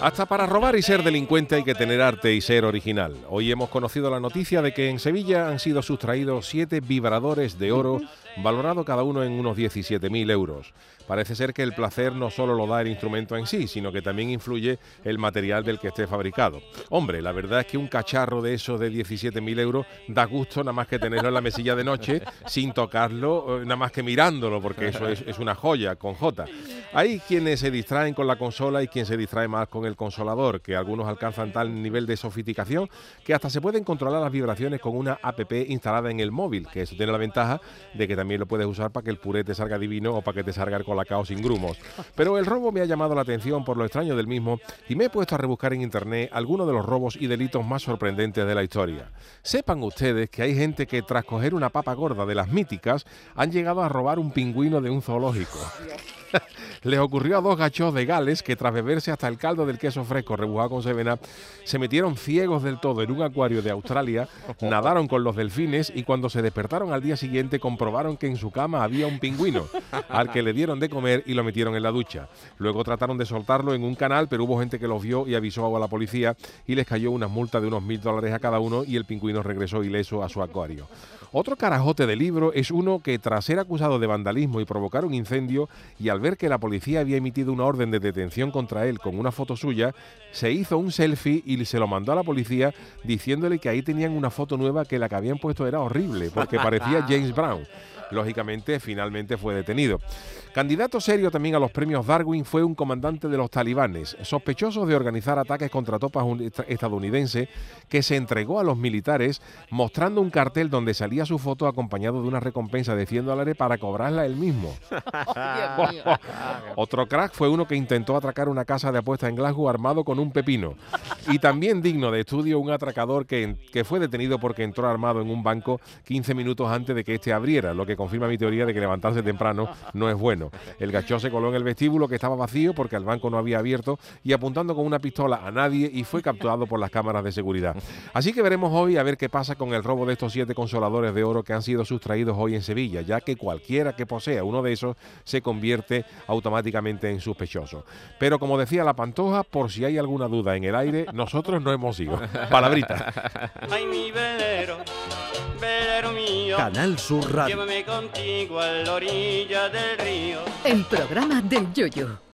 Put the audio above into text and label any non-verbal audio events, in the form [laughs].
Hasta para robar y ser delincuente hay que tener arte y ser original. Hoy hemos conocido la noticia de que en Sevilla han sido sustraídos siete vibradores de oro, valorado cada uno en unos 17.000 euros. Parece ser que el placer no solo lo da el instrumento en sí, sino que también influye el material del que esté fabricado. Hombre, la verdad es que un cacharro de esos de 17.000 euros da gusto nada más que tenerlo en la mesilla de noche sin tocarlo, eh, nada más que mirándolo, porque eso es, es una joya con J. Hay quienes se distraen con la consola y quien se distrae más con el consolador, que algunos alcanzan tal nivel de sofisticación que hasta se pueden controlar las vibraciones con una app instalada en el móvil, que eso tiene la ventaja de que también lo puedes usar para que el puré te salga divino o para que te salga el colacao sin grumos. Pero el robo me ha llamado la atención por lo extraño del mismo y me he puesto a rebuscar en internet algunos de los robos y delitos más sorprendentes de la historia. Sepan ustedes que hay gente que tras coger una papa gorda de las míticas han llegado a robar un pingüino de un zoológico. [laughs] Les ocurrió a dos gachos de Gales que tras beberse hasta el caldo del queso fresco rebujado con sevena, se metieron ciegos del todo en un acuario de Australia, [laughs] nadaron con los delfines y cuando se despertaron al día siguiente comprobaron que en su cama había un pingüino, [laughs] al que le dieron de comer y lo metieron en la ducha. Luego trataron de soltarlo en un canal, pero hubo gente que los vio y avisó a la policía y les cayó una multa de unos mil dólares a cada uno y el pingüino regresó ileso a su acuario. Otro carajote de libro es uno que tras ser acusado de vandalismo y provocar un incendio y al ver que la policía había emitido una orden de detención contra él con una foto suya, se hizo un selfie y se lo mandó a la policía diciéndole que ahí tenían una foto nueva que la que habían puesto era horrible porque parecía [laughs] James Brown. Lógicamente, finalmente fue detenido. Candidato serio también a los premios Darwin fue un comandante de los talibanes, sospechoso de organizar ataques contra tropas estadounidenses, que se entregó a los militares mostrando un cartel donde salía su foto acompañado de una recompensa de 100 dólares para cobrarla él mismo. [laughs] [laughs] Otro crack fue uno que intentó atracar una casa de apuesta en Glasgow armado con un pepino. Y también digno de estudio un atracador que, que fue detenido porque entró armado en un banco 15 minutos antes de que éste abriera, lo que confirma mi teoría de que levantarse temprano no es bueno. El gacho se coló en el vestíbulo que estaba vacío porque el banco no había abierto y apuntando con una pistola a nadie y fue capturado por las cámaras de seguridad. Así que veremos hoy a ver qué pasa con el robo de estos siete consoladores de oro que han sido sustraídos hoy en Sevilla, ya que cualquiera que posea uno de esos se convierte automáticamente en sospechoso. Pero como decía la Pantoja, por si hay alguna duda en el aire, nosotros no hemos ido. [laughs] Palabrita. Ay, mi velero, velero mío, Canal Sur Radio. llévame contigo a la orilla del río. El programa del Yoyo.